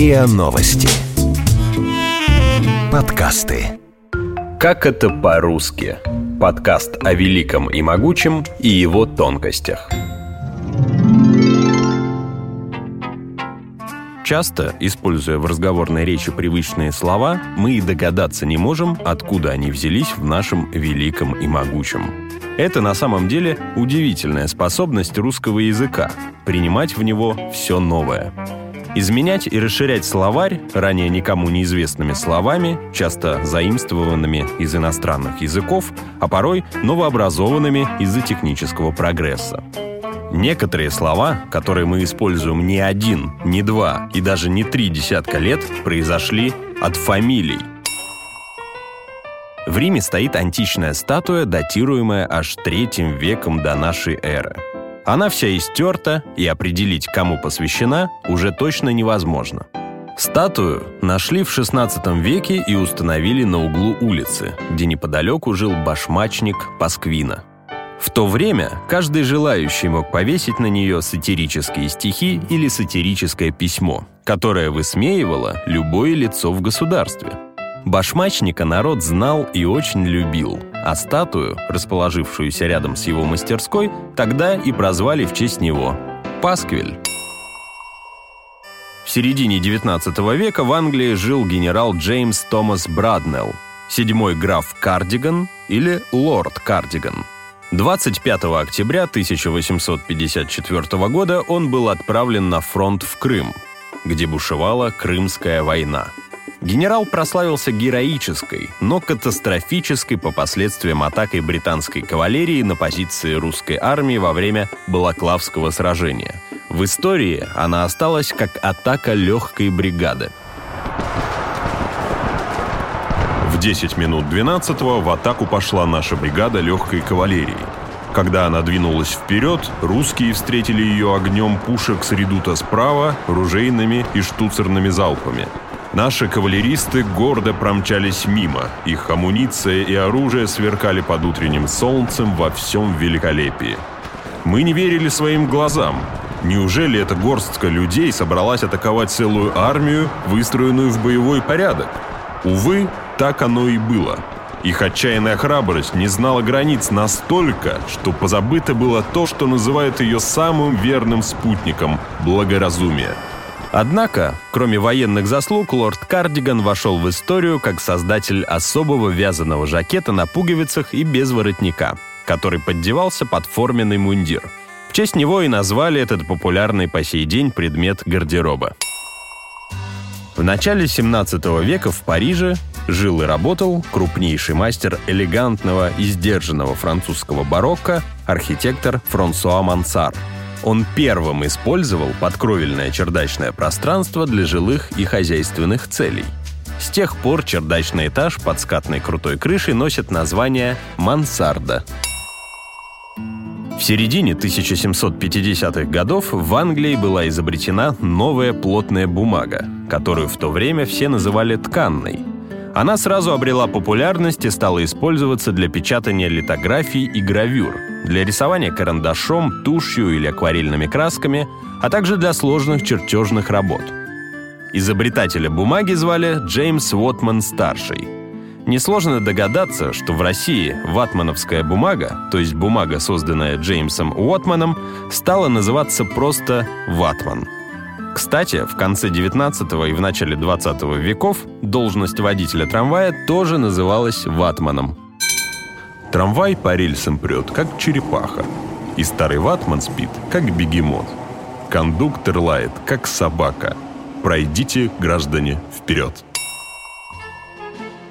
РИА Новости. Подкасты. Как это по-русски? Подкаст о великом и могучем и его тонкостях. Часто, используя в разговорной речи привычные слова, мы и догадаться не можем, откуда они взялись в нашем великом и могучем. Это на самом деле удивительная способность русского языка – принимать в него все новое. Изменять и расширять словарь ранее никому неизвестными словами, часто заимствованными из иностранных языков, а порой новообразованными из-за технического прогресса. Некоторые слова, которые мы используем не один, не два и даже не три десятка лет, произошли от фамилий. В Риме стоит античная статуя, датируемая аж третьим веком до нашей эры. Она вся истерта, и определить, кому посвящена, уже точно невозможно. Статую нашли в XVI веке и установили на углу улицы, где неподалеку жил башмачник Пасквина – в то время каждый желающий мог повесить на нее сатирические стихи или сатирическое письмо, которое высмеивало любое лицо в государстве. Башмачника народ знал и очень любил, а статую, расположившуюся рядом с его мастерской, тогда и прозвали в честь него – Пасквиль. В середине XIX века в Англии жил генерал Джеймс Томас Браднелл, седьмой граф Кардиган или лорд Кардиган – 25 октября 1854 года он был отправлен на фронт в Крым, где бушевала Крымская война. Генерал прославился героической, но катастрофической по последствиям атакой британской кавалерии на позиции русской армии во время Балаклавского сражения. В истории она осталась как атака легкой бригады. 10 минут 12 в атаку пошла наша бригада легкой кавалерии. Когда она двинулась вперед, русские встретили ее огнем пушек с редута справа, ружейными и штуцерными залпами. Наши кавалеристы гордо промчались мимо. Их амуниция и оружие сверкали под утренним солнцем во всем великолепии. Мы не верили своим глазам. Неужели эта горстка людей собралась атаковать целую армию, выстроенную в боевой порядок? Увы, так оно и было. Их отчаянная храбрость не знала границ настолько, что позабыто было то, что называют ее самым верным спутником – благоразумие. Однако, кроме военных заслуг, лорд Кардиган вошел в историю как создатель особого вязаного жакета на пуговицах и без воротника, который поддевался под форменный мундир. В честь него и назвали этот популярный по сей день предмет гардероба. В начале 17 века в Париже жил и работал крупнейший мастер элегантного и сдержанного французского барокко, архитектор Франсуа Мансар. Он первым использовал подкровельное чердачное пространство для жилых и хозяйственных целей. С тех пор чердачный этаж под скатной крутой крышей носит название «мансарда». В середине 1750-х годов в Англии была изобретена новая плотная бумага, которую в то время все называли тканной. Она сразу обрела популярность и стала использоваться для печатания литографий и гравюр, для рисования карандашом, тушью или акварельными красками, а также для сложных чертежных работ. Изобретателя бумаги звали Джеймс Уотман-старший – Несложно догадаться, что в России ватмановская бумага, то есть бумага, созданная Джеймсом Уотманом, стала называться просто «ватман». Кстати, в конце 19 и в начале 20 веков должность водителя трамвая тоже называлась ватманом. Трамвай по рельсам прет, как черепаха. И старый ватман спит, как бегемот. Кондуктор лает, как собака. Пройдите, граждане, вперед!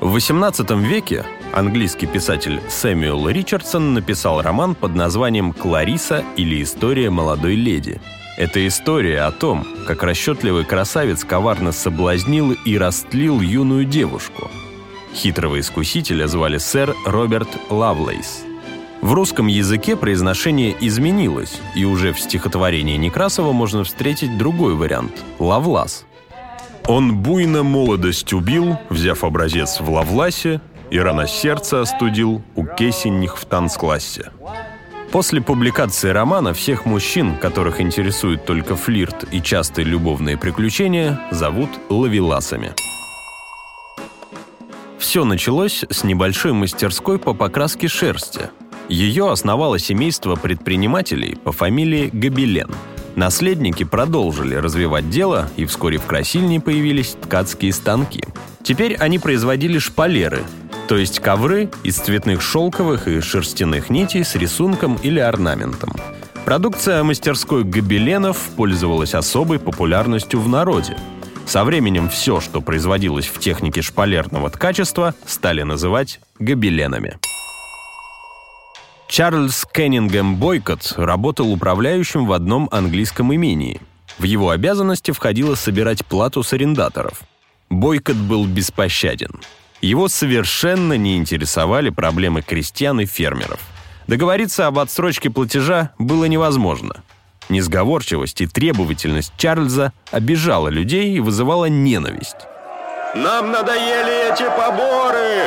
В XVIII веке английский писатель Сэмюэл Ричардсон написал роман под названием «Клариса или история молодой леди». Это история о том, как расчетливый красавец коварно соблазнил и растлил юную девушку. Хитрого искусителя звали сэр Роберт Лавлейс. В русском языке произношение изменилось, и уже в стихотворении Некрасова можно встретить другой вариант – «Лавлас». Он буйно молодость убил, взяв образец в Лавласе, и рано сердце остудил у кесенних в танцклассе. После публикации романа всех мужчин, которых интересует только флирт и частые любовные приключения, зовут лавеласами. Все началось с небольшой мастерской по покраске шерсти. Ее основало семейство предпринимателей по фамилии Габелен. Наследники продолжили развивать дело, и вскоре в Красильне появились ткацкие станки. Теперь они производили шпалеры, то есть ковры из цветных шелковых и шерстяных нитей с рисунком или орнаментом. Продукция мастерской гобеленов пользовалась особой популярностью в народе. Со временем все, что производилось в технике шпалерного ткачества, стали называть гобеленами. Чарльз Кеннингем Бойкот работал управляющим в одном английском имении. В его обязанности входило собирать плату с арендаторов. Бойкот был беспощаден – его совершенно не интересовали проблемы крестьян и фермеров. Договориться об отсрочке платежа было невозможно. Несговорчивость и требовательность Чарльза обижала людей и вызывала ненависть. «Нам надоели эти поборы!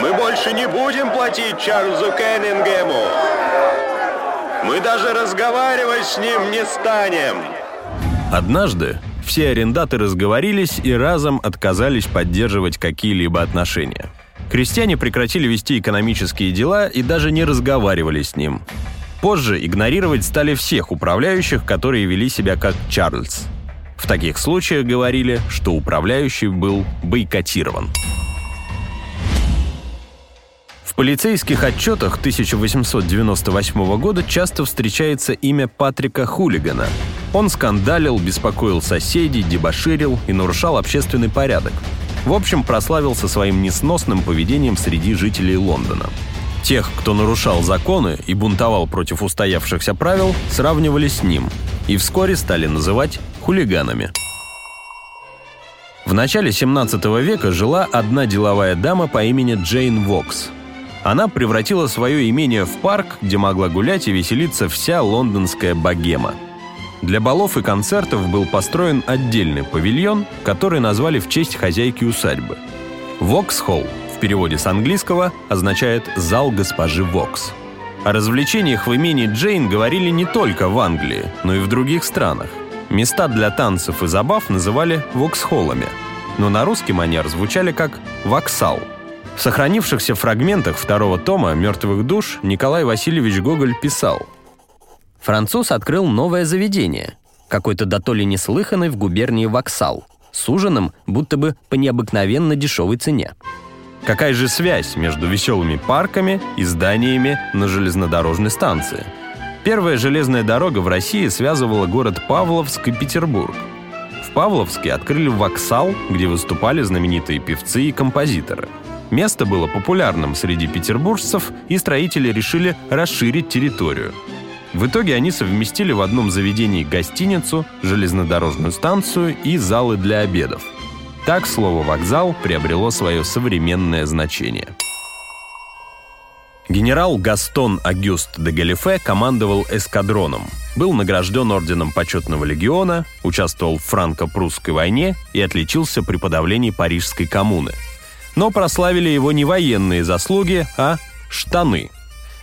Мы больше не будем платить Чарльзу Кеннингему! Мы даже разговаривать с ним не станем!» Однажды все арендаторы сговорились и разом отказались поддерживать какие-либо отношения. Крестьяне прекратили вести экономические дела и даже не разговаривали с ним. Позже игнорировать стали всех управляющих, которые вели себя как Чарльз. В таких случаях говорили, что управляющий был бойкотирован. В полицейских отчетах 1898 года часто встречается имя Патрика Хулигана – он скандалил, беспокоил соседей, дебоширил и нарушал общественный порядок. В общем, прославился своим несносным поведением среди жителей Лондона. Тех, кто нарушал законы и бунтовал против устоявшихся правил, сравнивали с ним и вскоре стали называть хулиганами. В начале 17 века жила одна деловая дама по имени Джейн Вокс. Она превратила свое имение в парк, где могла гулять и веселиться вся лондонская богема – для балов и концертов был построен отдельный павильон, который назвали в честь хозяйки усадьбы. «Воксхолл» в переводе с английского означает «зал госпожи Вокс». О развлечениях в имени Джейн говорили не только в Англии, но и в других странах. Места для танцев и забав называли «воксхоллами», но на русский манер звучали как «воксал». В сохранившихся фрагментах второго тома «Мертвых душ» Николай Васильевич Гоголь писал – Француз открыл новое заведение, какой-то дотоле неслыханный в губернии Воксал, с ужином будто бы по необыкновенно дешевой цене. Какая же связь между веселыми парками и зданиями на железнодорожной станции? Первая железная дорога в России связывала город Павловск и Петербург. В Павловске открыли воксал, где выступали знаменитые певцы и композиторы. Место было популярным среди петербуржцев, и строители решили расширить территорию – в итоге они совместили в одном заведении гостиницу, железнодорожную станцию и залы для обедов. Так слово «вокзал» приобрело свое современное значение. Генерал Гастон Агюст де Галифе командовал эскадроном, был награжден орденом почетного легиона, участвовал в франко-прусской войне и отличился при подавлении Парижской коммуны. Но прославили его не военные заслуги, а штаны –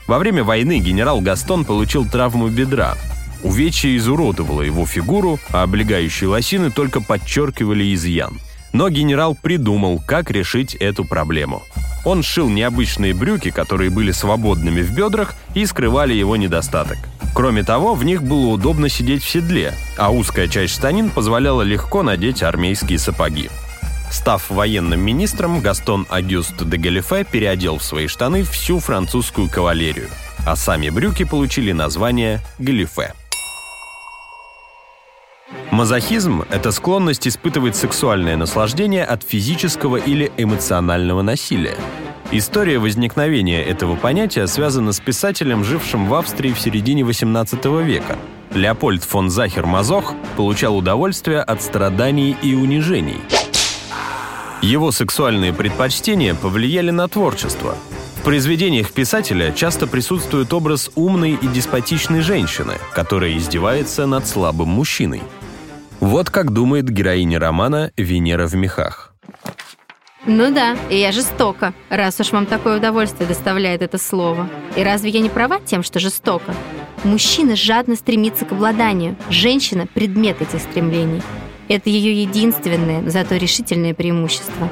во время войны генерал Гастон получил травму бедра. Увечье изуродовало его фигуру, а облегающие лосины только подчеркивали изъян. Но генерал придумал, как решить эту проблему. Он шил необычные брюки, которые были свободными в бедрах и скрывали его недостаток. Кроме того, в них было удобно сидеть в седле, а узкая часть штанин позволяла легко надеть армейские сапоги. Став военным министром, Гастон Агюст де Галифе переодел в свои штаны всю французскую кавалерию, а сами брюки получили название галифе. Мазохизм – это склонность испытывать сексуальное наслаждение от физического или эмоционального насилия. История возникновения этого понятия связана с писателем, жившим в Австрии в середине XVIII века. Леопольд фон Захер-Мазох получал удовольствие от страданий и унижений – его сексуальные предпочтения повлияли на творчество. В произведениях писателя часто присутствует образ умной и деспотичной женщины, которая издевается над слабым мужчиной. Вот как думает героиня романа «Венера в мехах». Ну да, и я жестоко, раз уж вам такое удовольствие доставляет это слово. И разве я не права тем, что жестоко? Мужчина жадно стремится к обладанию, женщина – предмет этих стремлений. Это ее единственное, зато решительное преимущество.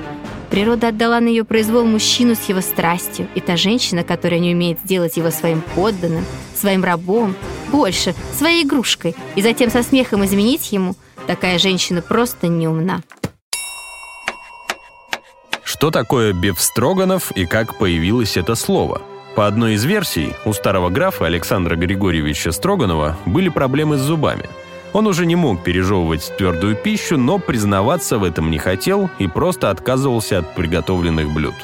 Природа отдала на ее произвол мужчину с его страстью, и та женщина, которая не умеет сделать его своим подданным, своим рабом, больше, своей игрушкой, и затем со смехом изменить ему, такая женщина просто не умна. Что такое Бефстроганов и как появилось это слово? По одной из версий, у старого графа Александра Григорьевича Строганова были проблемы с зубами. Он уже не мог пережевывать твердую пищу, но признаваться в этом не хотел и просто отказывался от приготовленных блюд.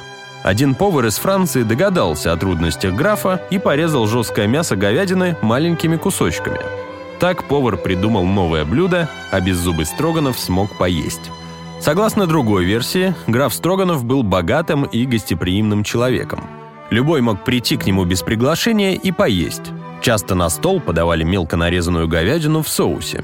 Один повар из Франции догадался о трудностях графа и порезал жесткое мясо говядины маленькими кусочками. Так повар придумал новое блюдо, а беззубый Строганов смог поесть. Согласно другой версии, граф Строганов был богатым и гостеприимным человеком. Любой мог прийти к нему без приглашения и поесть. Часто на стол подавали мелко нарезанную говядину в соусе.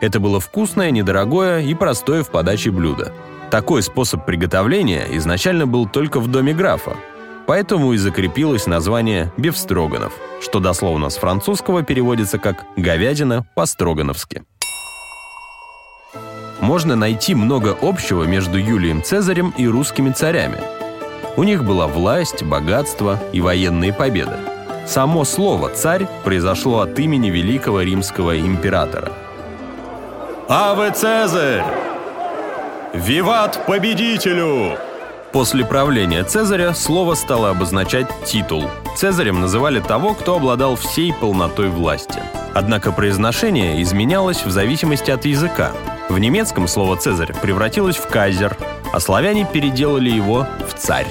Это было вкусное, недорогое и простое в подаче блюдо. Такой способ приготовления изначально был только в доме графа, поэтому и закрепилось название «бефстроганов», что дословно с французского переводится как «говядина по-строгановски» можно найти много общего между Юлием Цезарем и русскими царями. У них была власть, богатство и военные победы. Само слово «царь» произошло от имени великого римского императора. «Аве Цезарь! Виват победителю!» После правления Цезаря слово стало обозначать титул. Цезарем называли того, кто обладал всей полнотой власти. Однако произношение изменялось в зависимости от языка. В немецком слово «цезарь» превратилось в «кайзер», а славяне переделали его в «царь».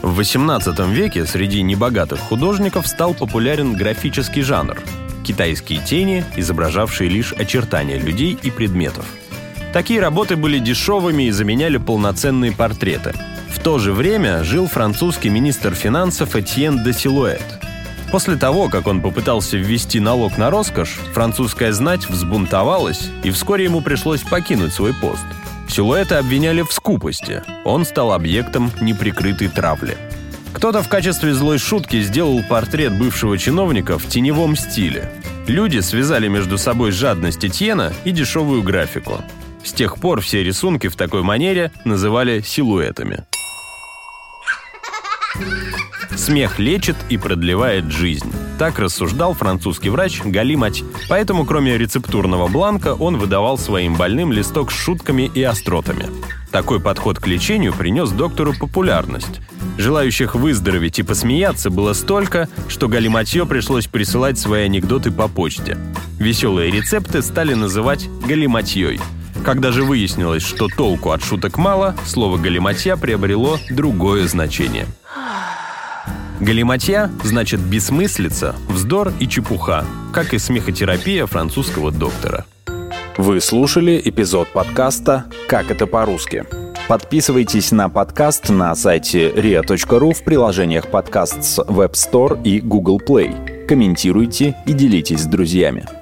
В XVIII веке среди небогатых художников стал популярен графический жанр – китайские тени, изображавшие лишь очертания людей и предметов. Такие работы были дешевыми и заменяли полноценные портреты. В то же время жил французский министр финансов Этьен де Силуэт – После того, как он попытался ввести налог на роскошь, французская знать взбунтовалась, и вскоре ему пришлось покинуть свой пост. Силуэта обвиняли в скупости. Он стал объектом неприкрытой травли. Кто-то в качестве злой шутки сделал портрет бывшего чиновника в теневом стиле. Люди связали между собой жадность Этьена и дешевую графику. С тех пор все рисунки в такой манере называли силуэтами. Смех лечит и продлевает жизнь. Так рассуждал французский врач Гали Мать. Поэтому, кроме рецептурного бланка, он выдавал своим больным листок с шутками и остротами. Такой подход к лечению принес доктору популярность. Желающих выздороветь и посмеяться было столько, что Галиматье пришлось присылать свои анекдоты по почте. Веселые рецепты стали называть галиматьей. Когда же выяснилось, что толку от шуток мало, слово «галиматья» приобрело другое значение – Галиматья значит бессмыслица, вздор и чепуха, как и смехотерапия французского доктора. Вы слушали эпизод подкаста «Как это по-русски». Подписывайтесь на подкаст на сайте ria.ru в приложениях подкаст с Web Store и Google Play. Комментируйте и делитесь с друзьями.